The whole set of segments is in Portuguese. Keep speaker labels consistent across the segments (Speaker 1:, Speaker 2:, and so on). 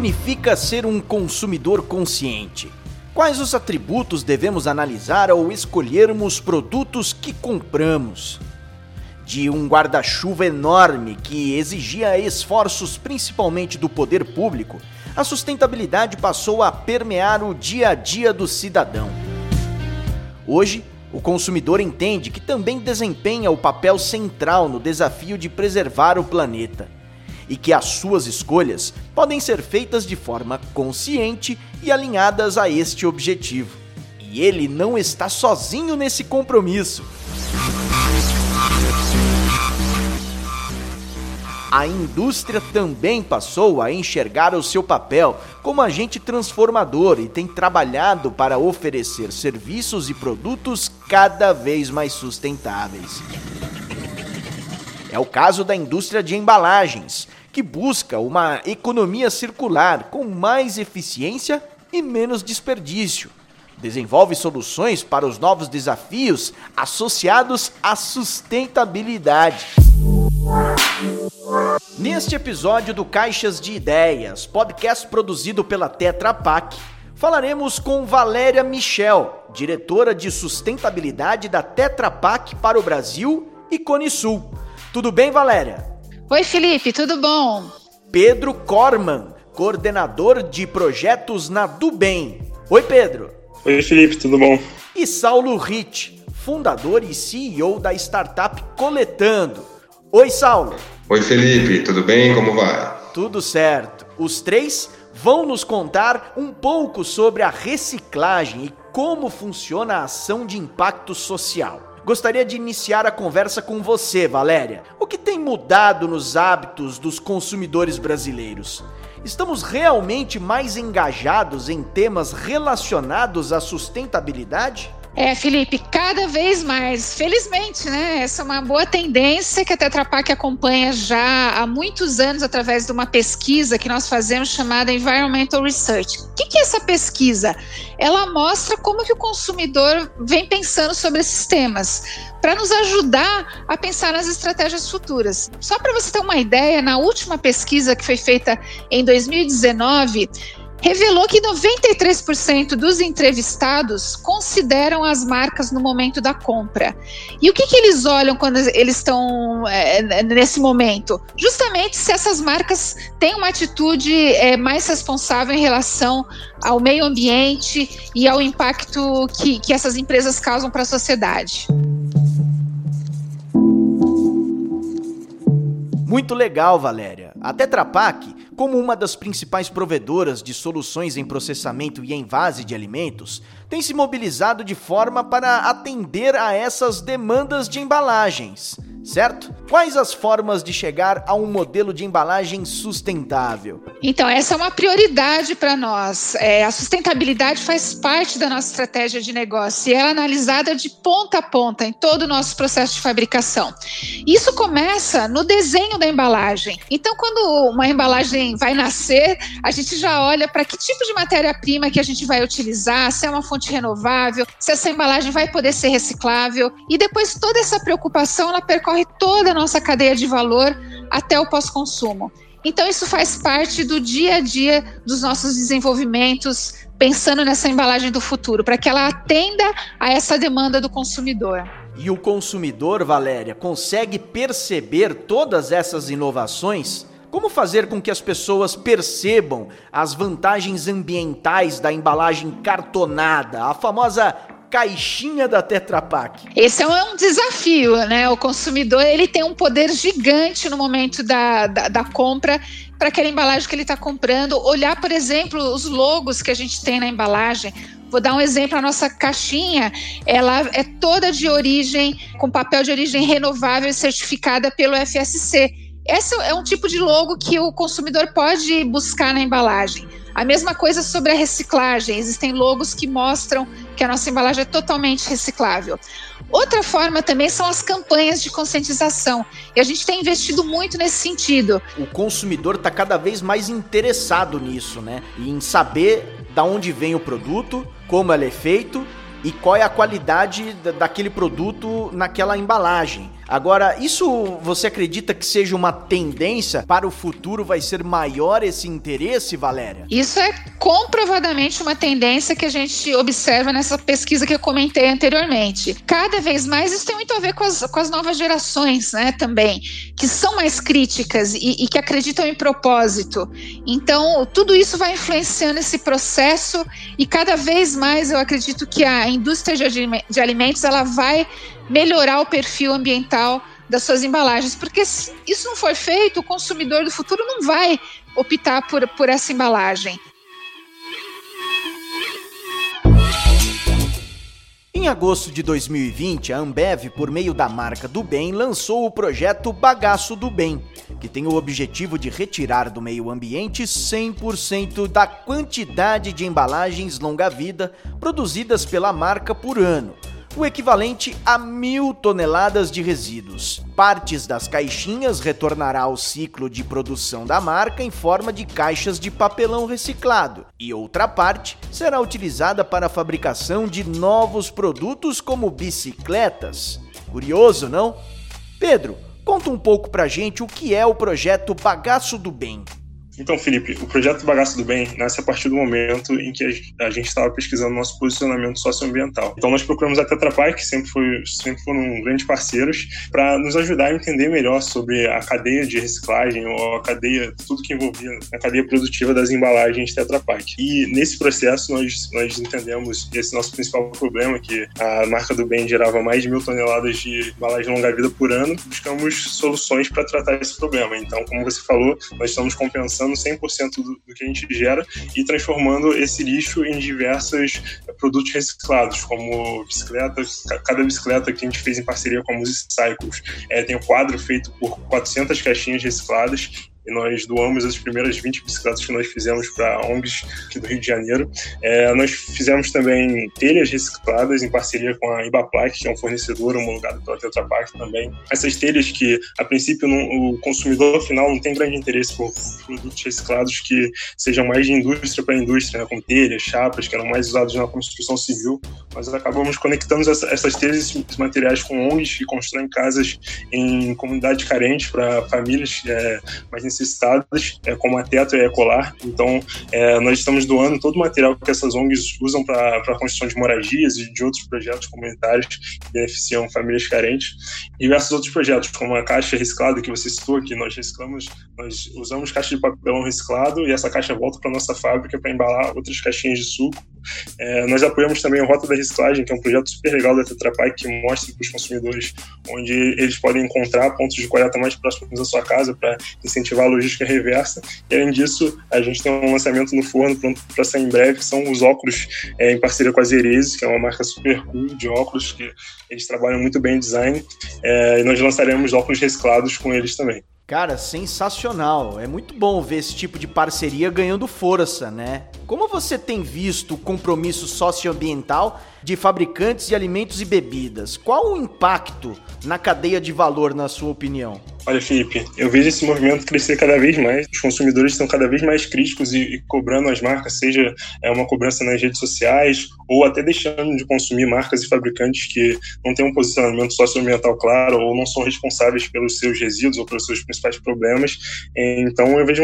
Speaker 1: significa ser um consumidor consciente? Quais os atributos devemos analisar ao escolhermos produtos que compramos? De um guarda-chuva enorme que exigia esforços principalmente do poder público, a sustentabilidade passou a permear o dia a dia do cidadão. Hoje, o consumidor entende que também desempenha o papel central no desafio de preservar o planeta e que as suas escolhas podem ser feitas de forma consciente e alinhadas a este objetivo. E ele não está sozinho nesse compromisso. A indústria também passou a enxergar o seu papel como agente transformador e tem trabalhado para oferecer serviços e produtos cada vez mais sustentáveis. É o caso da indústria de embalagens, que busca uma economia circular com mais eficiência e menos desperdício. Desenvolve soluções para os novos desafios associados à sustentabilidade. Neste episódio do Caixas de Ideias, podcast produzido pela Tetra Pak, falaremos com Valéria Michel, diretora de sustentabilidade da Tetra Pak para o Brasil e Cone Sul. Tudo bem, Valéria?
Speaker 2: Oi, Felipe, tudo bom?
Speaker 1: Pedro Corman, coordenador de projetos na Dubem. Oi, Pedro.
Speaker 3: Oi, Felipe, tudo bom?
Speaker 1: E Saulo Ritt, fundador e CEO da startup Coletando. Oi, Saulo.
Speaker 4: Oi, Felipe, tudo bem? Como vai?
Speaker 1: Tudo certo. Os três vão nos contar um pouco sobre a reciclagem e como funciona a ação de impacto social. Gostaria de iniciar a conversa com você, Valéria. O que mudado nos hábitos dos consumidores brasileiros? Estamos realmente mais engajados em temas relacionados à sustentabilidade?
Speaker 2: É, Felipe, cada vez mais. Felizmente, né? Essa é uma boa tendência que a Tetra Pak acompanha já há muitos anos através de uma pesquisa que nós fazemos chamada Environmental Research. O que é essa pesquisa? Ela mostra como que o consumidor vem pensando sobre esses temas para nos ajudar a pensar nas estratégias futuras. Só para você ter uma ideia, na última pesquisa que foi feita em 2019, revelou que 93% dos entrevistados consideram as marcas no momento da compra. E o que, que eles olham quando eles estão é, nesse momento? Justamente se essas marcas têm uma atitude é, mais responsável em relação ao meio ambiente e ao impacto que, que essas empresas causam para a sociedade.
Speaker 1: Muito legal, Valéria. A Tetra Pak, como uma das principais provedoras de soluções em processamento e envase de alimentos, tem se mobilizado de forma para atender a essas demandas de embalagens certo? Quais as formas de chegar a um modelo de embalagem sustentável?
Speaker 2: Então, essa é uma prioridade para nós. É, a sustentabilidade faz parte da nossa estratégia de negócio e é analisada de ponta a ponta em todo o nosso processo de fabricação. Isso começa no desenho da embalagem. Então, quando uma embalagem vai nascer, a gente já olha para que tipo de matéria-prima que a gente vai utilizar, se é uma fonte renovável, se essa embalagem vai poder ser reciclável. E depois toda essa preocupação ela percorre percorre toda a nossa cadeia de valor até o pós-consumo. Então, isso faz parte do dia a dia dos nossos desenvolvimentos, pensando nessa embalagem do futuro, para que ela atenda a essa demanda do consumidor.
Speaker 1: E o consumidor, Valéria, consegue perceber todas essas inovações? Como fazer com que as pessoas percebam as vantagens ambientais da embalagem cartonada, a famosa caixinha da Tetra Pak?
Speaker 2: Esse é um desafio, né? O consumidor ele tem um poder gigante no momento da, da, da compra para aquela embalagem que ele está comprando. Olhar, por exemplo, os logos que a gente tem na embalagem. Vou dar um exemplo, a nossa caixinha, ela é toda de origem, com papel de origem renovável e certificada pelo FSC. Esse é um tipo de logo que o consumidor pode buscar na embalagem. A mesma coisa sobre a reciclagem. Existem logos que mostram que a nossa embalagem é totalmente reciclável. Outra forma também são as campanhas de conscientização. E a gente tem investido muito nesse sentido.
Speaker 1: O consumidor está cada vez mais interessado nisso, né? Em saber da onde vem o produto, como ele é feito e qual é a qualidade daquele produto naquela embalagem. Agora, isso você acredita que seja uma tendência para o futuro? Vai ser maior esse interesse, Valéria?
Speaker 2: Isso é comprovadamente uma tendência que a gente observa nessa pesquisa que eu comentei anteriormente. Cada vez mais isso tem muito a ver com as, com as novas gerações, né, também, que são mais críticas e, e que acreditam em propósito. Então, tudo isso vai influenciando esse processo e cada vez mais eu acredito que a indústria de alimentos ela vai melhorar o perfil ambiental das suas embalagens, porque se isso não for feito, o consumidor do futuro não vai optar por, por essa embalagem.
Speaker 1: Em agosto de 2020, a Ambev, por meio da marca do bem, lançou o projeto Bagaço do Bem, que tem o objetivo de retirar do meio ambiente 100% da quantidade de embalagens longa-vida produzidas pela marca por ano o equivalente a mil toneladas de resíduos. Partes das caixinhas retornará ao ciclo de produção da marca em forma de caixas de papelão reciclado, e outra parte será utilizada para a fabricação de novos produtos como bicicletas. Curioso, não? Pedro, conta um pouco pra gente o que é o projeto Bagaço do Bem.
Speaker 3: Então, Felipe, o projeto Bagaço do Bem nasce a partir do momento em que a gente estava pesquisando nosso posicionamento socioambiental. Então, nós procuramos a Tetra Pak, que sempre, foi, sempre foram grandes parceiros, para nos ajudar a entender melhor sobre a cadeia de reciclagem ou a cadeia, tudo que envolvia a cadeia produtiva das embalagens Tetra Pak. E nesse processo, nós, nós entendemos esse nosso principal problema, que a marca do bem gerava mais de mil toneladas de embalagem longa-vida por ano. Buscamos soluções para tratar esse problema. Então, como você falou, nós estamos compensando recuperando 100% do, do que a gente gera e transformando esse lixo em diversos produtos reciclados, como bicicletas. Cada bicicleta que a gente fez em parceria com a Music Cycles é, tem um quadro feito por 400 caixinhas recicladas e nós doamos as primeiras 20 bicicletas que nós fizemos para ONGs aqui do Rio de Janeiro. É, nós fizemos também telhas recicladas em parceria com a Ibaplac, que é um fornecedor homologado pela Tetra Pak também. Essas telhas que, a princípio, não, o consumidor final não tem grande interesse por produtos reciclados que sejam mais de indústria para indústria, né, como telhas, chapas, que eram mais usados na construção civil. Nós acabamos conectando essas telhas e esses materiais com ONGs que constroem casas em comunidades carentes para famílias é, mais necessitadas, é, como a Tetra e a Ecolar. Então, é, nós estamos doando todo o material que essas ONGs usam para a construção de moradias e de outros projetos comunitários que beneficiam famílias carentes. E diversos outros projetos, como a caixa reciclada que você citou, que nós reciclamos, nós usamos caixa de papelão reciclado e essa caixa volta para nossa fábrica para embalar outras caixinhas de suco. É, nós apoiamos também o Rota da Reciclagem, que é um projeto super legal da Tetra Pak que mostra para os consumidores onde eles podem encontrar pontos de coleta mais próximos da sua casa para incentivar a logística reversa. E além disso, a gente tem um lançamento no forno pronto para sair em breve, que são os óculos é, em parceria com a Zerese, que é uma marca super cool de óculos, que eles trabalham muito bem em design. É, e nós lançaremos óculos reciclados com eles também.
Speaker 1: Cara, sensacional. É muito bom ver esse tipo de parceria ganhando força, né? Como você tem visto o compromisso socioambiental de fabricantes de alimentos e bebidas? Qual o impacto na cadeia de valor, na sua opinião?
Speaker 3: Olha, Felipe, eu vejo esse movimento crescer cada vez mais. Os consumidores estão cada vez mais críticos e, e cobrando as marcas, seja é, uma cobrança nas redes sociais ou até deixando de consumir marcas e fabricantes que não têm um posicionamento socioambiental claro ou não são responsáveis pelos seus resíduos ou pelos seus principais problemas. Então, eu vejo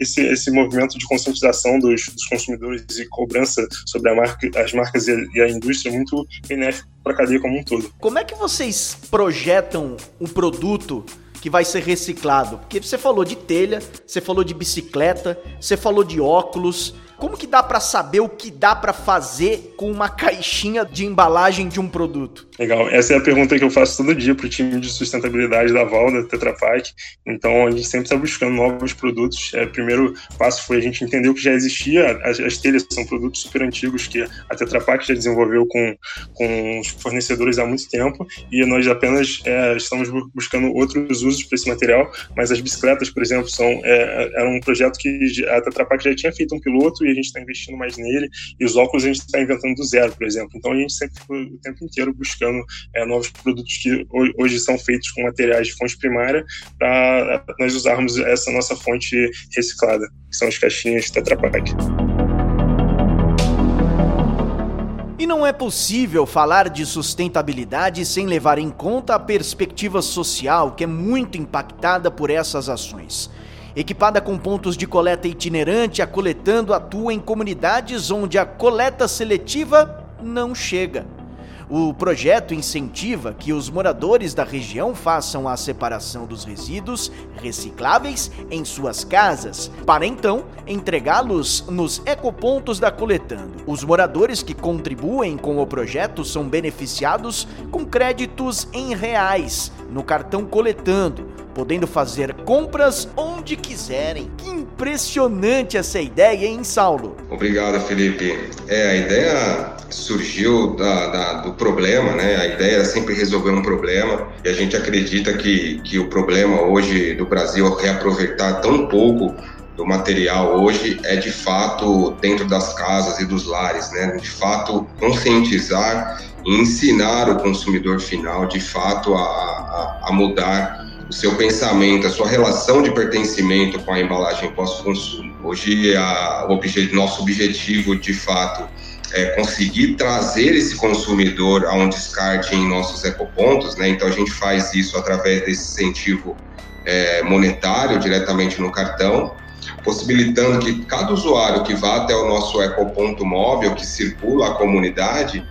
Speaker 3: esse, esse movimento de conscientização dos, dos consumidores e cobrança sobre marca, as marcas e a, e a indústria muito benéfico para a cadeia como um todo.
Speaker 1: Como é que vocês projetam um produto que vai ser reciclado? Porque você falou de telha, você falou de bicicleta, você falou de óculos, como que dá para saber o que dá para fazer com uma caixinha de embalagem de um produto?
Speaker 3: Legal. Essa é a pergunta que eu faço todo dia para o time de sustentabilidade da Val, da Tetra Pak. Então, a gente sempre está buscando novos produtos. É, o primeiro passo foi a gente entender o que já existia. As, as telhas são produtos super antigos que a Tetra Pak já desenvolveu com, com os fornecedores há muito tempo e nós apenas é, estamos buscando outros usos para esse material. Mas as bicicletas, por exemplo, são é, era um projeto que a Tetra Pak já tinha feito um piloto e a gente está investindo mais nele, e os óculos a gente está inventando do zero, por exemplo. Então a gente sempre o tempo inteiro buscando é, novos produtos que hoje são feitos com materiais de fonte primária para nós usarmos essa nossa fonte reciclada, que são as caixinhas Tetra Pak.
Speaker 1: E não é possível falar de sustentabilidade sem levar em conta a perspectiva social que é muito impactada por essas ações. Equipada com pontos de coleta itinerante, a Coletando atua em comunidades onde a coleta seletiva não chega. O projeto incentiva que os moradores da região façam a separação dos resíduos recicláveis em suas casas, para então entregá-los nos ecopontos da Coletando. Os moradores que contribuem com o projeto são beneficiados com créditos em reais no cartão Coletando, podendo fazer compras onde quiserem. Que impressionante essa ideia, hein, Saulo?
Speaker 4: Obrigado, Felipe. É, a ideia surgiu da, da, do problema, né? A ideia é sempre resolver um problema e a gente acredita que, que o problema hoje do Brasil é reaproveitar tão pouco do material hoje é de fato dentro das casas e dos lares, né? De fato conscientizar e ensinar o consumidor final de fato a, a, a mudar o seu pensamento, a sua relação de pertencimento com a embalagem pós-consumo. Hoje, a, o obje, nosso objetivo, de fato, é conseguir trazer esse consumidor a um descarte em nossos ecopontos, né? Então, a gente faz isso através desse incentivo é, monetário diretamente no cartão, possibilitando que cada usuário que vá até o nosso ecoponto móvel, que circula a comunidade,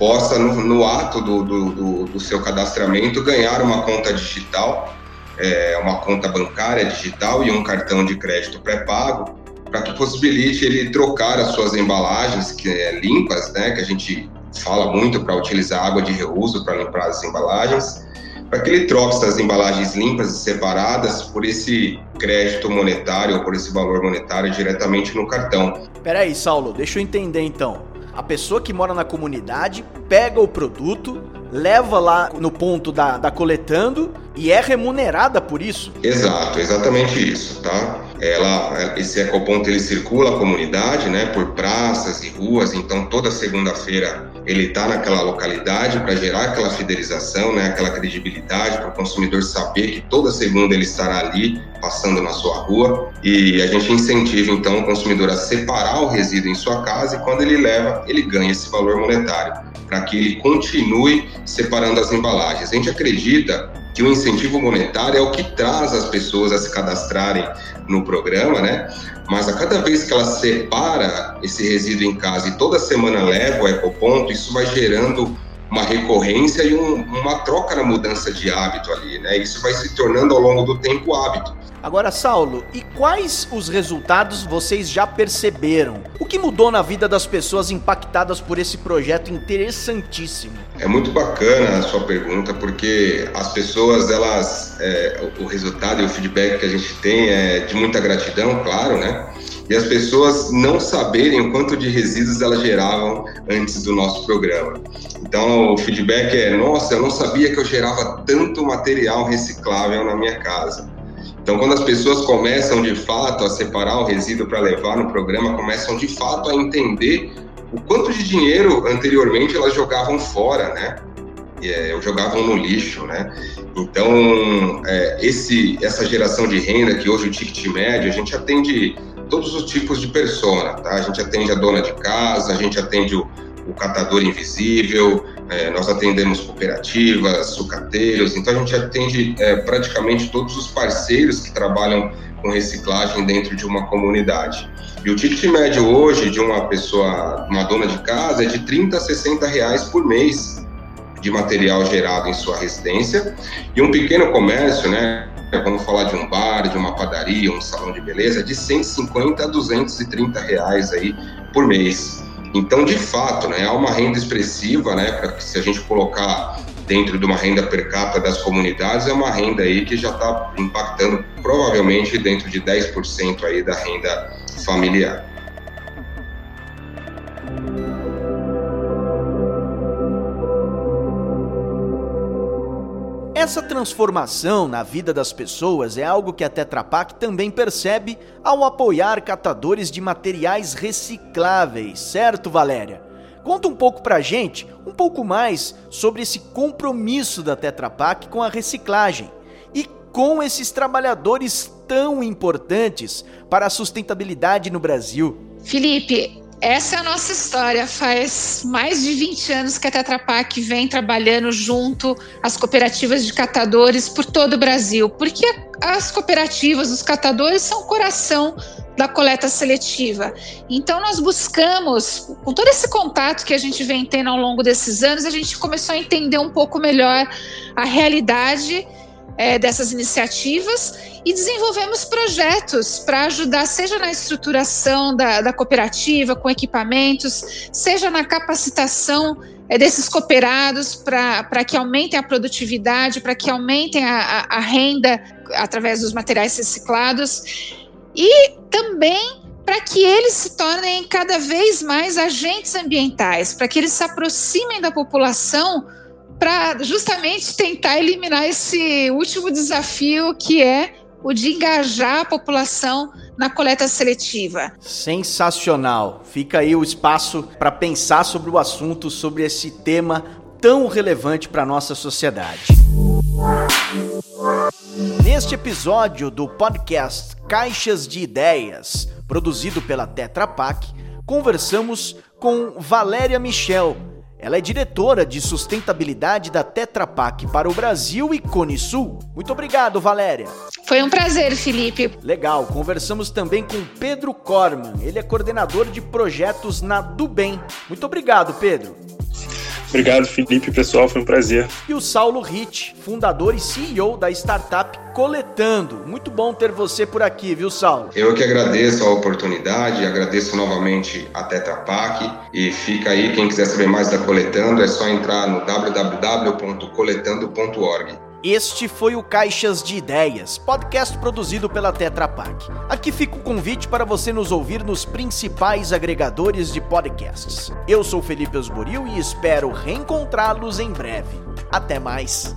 Speaker 4: possa, no, no ato do, do, do, do, seu cadastramento, ganhar uma conta digital, é, uma conta bancária digital e um cartão de crédito pré-pago, para que possibilite ele trocar as suas embalagens que é, limpas, né, que a gente fala muito para utilizar água de reuso para limpar as embalagens, para que ele troque essas embalagens limpas e separadas por esse crédito monetário ou por esse valor monetário diretamente no cartão.
Speaker 1: Peraí, Saulo, deixa eu entender então. A pessoa que mora na comunidade pega o produto, leva lá no ponto da, da coletando e é remunerada por isso.
Speaker 4: Exato, exatamente isso, tá? Ela, esse ecoponto ele circula a comunidade, né, por praças e ruas, então toda segunda-feira ele está naquela localidade para gerar aquela fidelização, né, aquela credibilidade para o consumidor saber que toda segunda ele estará ali passando na sua rua e a gente incentiva então o consumidor a separar o resíduo em sua casa e quando ele leva ele ganha esse valor monetário para que ele continue separando as embalagens. A gente acredita que o incentivo monetário é o que traz as pessoas a se cadastrarem no programa, né? Mas a cada vez que ela separa esse resíduo em casa e toda semana leva o ecoponto, isso vai gerando uma recorrência e um, uma troca na mudança de hábito ali, né? Isso vai se tornando ao longo do tempo hábito.
Speaker 1: Agora, Saulo, e quais os resultados vocês já perceberam? O que mudou na vida das pessoas impactadas por esse projeto interessantíssimo?
Speaker 4: É muito bacana a sua pergunta, porque as pessoas, elas, é, o resultado e o feedback que a gente tem é de muita gratidão, claro, né? E as pessoas não saberem o quanto de resíduos elas geravam antes do nosso programa. Então, o feedback é: nossa, eu não sabia que eu gerava tanto material reciclável na minha casa. Então, quando as pessoas começam de fato a separar o resíduo para levar no programa, começam de fato a entender o quanto de dinheiro anteriormente elas jogavam fora, né? É, jogavam no lixo, né? Então, é, esse, essa geração de renda que hoje o ticket médio, a gente atende todos os tipos de persona, tá? A gente atende a dona de casa, a gente atende o, o catador invisível, é, nós atendemos cooperativas, sucateiros, então a gente atende é, praticamente todos os parceiros que trabalham com reciclagem dentro de uma comunidade. E o ticket médio hoje de uma pessoa, uma dona de casa, é de 30 a 60 reais por mês de material gerado em sua residência. E um pequeno comércio, né, vamos falar de um bar, de uma padaria, um salão de beleza, de 150 a 230 reais aí por mês. Então, de fato, né, há uma renda expressiva, né, que se a gente colocar dentro de uma renda per capita das comunidades, é uma renda aí que já está impactando provavelmente dentro de 10% aí da renda familiar.
Speaker 1: Essa transformação na vida das pessoas é algo que a Tetra Pak também percebe ao apoiar catadores de materiais recicláveis, certo, Valéria? Conta um pouco pra gente, um pouco mais sobre esse compromisso da Tetra Pak com a reciclagem e com esses trabalhadores tão importantes para a sustentabilidade no Brasil.
Speaker 2: Felipe, Essa é a nossa história. Faz mais de 20 anos que a Tetra Pak vem trabalhando junto às cooperativas de catadores por todo o Brasil. Porque as cooperativas, os catadores, são o coração da coleta seletiva. Então, nós buscamos, com todo esse contato que a gente vem tendo ao longo desses anos, a gente começou a entender um pouco melhor a realidade é, dessas iniciativas e desenvolvemos projetos para ajudar, seja na estruturação da, da cooperativa, com equipamentos, seja na capacitação é, desses cooperados para que aumentem a produtividade, para que aumentem a, a, a renda através dos materiais reciclados e também para que eles se tornem cada vez mais agentes ambientais, para que eles se aproximem da população para justamente tentar eliminar esse último desafio que é o de engajar a população na coleta seletiva.
Speaker 1: Sensacional. Fica aí o espaço para pensar sobre o assunto, sobre esse tema tão relevante para nossa sociedade. Neste episódio do podcast Caixas de Ideias, produzido pela Tetra Pak, conversamos com Valéria Michel ela é diretora de sustentabilidade da Tetra Pak para o Brasil e Cone Sul. Muito obrigado, Valéria.
Speaker 2: Foi um prazer, Felipe.
Speaker 1: Legal. Conversamos também com Pedro Corman. Ele é coordenador de projetos na Dubem. Muito obrigado, Pedro.
Speaker 3: Obrigado, Felipe, pessoal, foi um prazer.
Speaker 1: E o Saulo Ritt, fundador e CEO da startup Coletando. Muito bom ter você por aqui, viu, Saulo?
Speaker 4: Eu que agradeço a oportunidade, agradeço novamente a Tetra Pak e fica aí, quem quiser saber mais da Coletando, é só entrar no www.coletando.org.
Speaker 1: Este foi o Caixas de Ideias, podcast produzido pela Tetra Pak. Aqui fica o convite para você nos ouvir nos principais agregadores de podcasts. Eu sou Felipe Osboril e espero reencontrá-los em breve. Até mais!